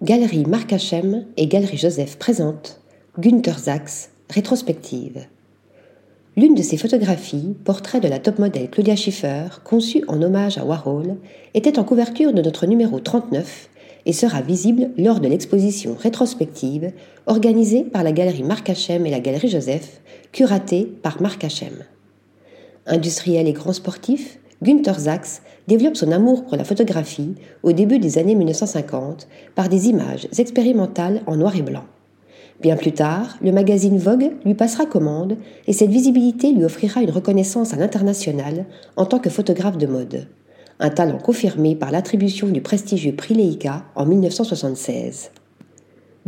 Galerie Marc Hachem et Galerie Joseph présentent Günther Sachs, rétrospective. L'une de ces photographies, portrait de la top modèle Claudia Schiffer, conçue en hommage à Warhol, était en couverture de notre numéro 39 et sera visible lors de l'exposition rétrospective organisée par la Galerie Marc Hachem et la Galerie Joseph, curatée par Marc Hachem. Industriel et grand sportif, Günther Sachs développe son amour pour la photographie au début des années 1950 par des images expérimentales en noir et blanc. Bien plus tard, le magazine Vogue lui passera commande et cette visibilité lui offrira une reconnaissance à l'international en tant que photographe de mode. Un talent confirmé par l'attribution du prestigieux prix Leica en 1976.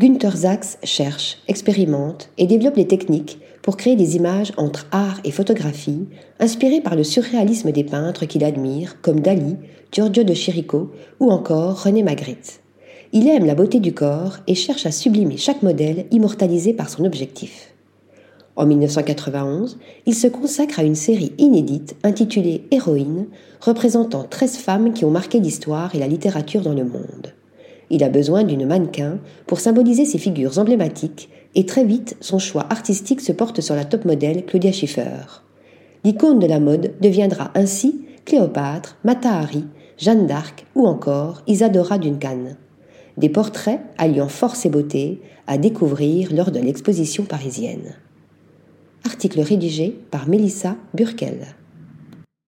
Günther Sachs cherche, expérimente et développe des techniques pour créer des images entre art et photographie, inspirées par le surréalisme des peintres qu'il admire, comme Dali, Giorgio de Chirico ou encore René Magritte. Il aime la beauté du corps et cherche à sublimer chaque modèle immortalisé par son objectif. En 1991, il se consacre à une série inédite intitulée Héroïne, représentant 13 femmes qui ont marqué l'histoire et la littérature dans le monde. Il a besoin d'une mannequin pour symboliser ces figures emblématiques et très vite son choix artistique se porte sur la top modèle Claudia Schiffer. L'icône de la mode deviendra ainsi Cléopâtre, Mata Hari, Jeanne d'Arc ou encore Isadora Duncan. Des portraits alliant force et beauté à découvrir lors de l'exposition parisienne. Article rédigé par Mélissa Burkel.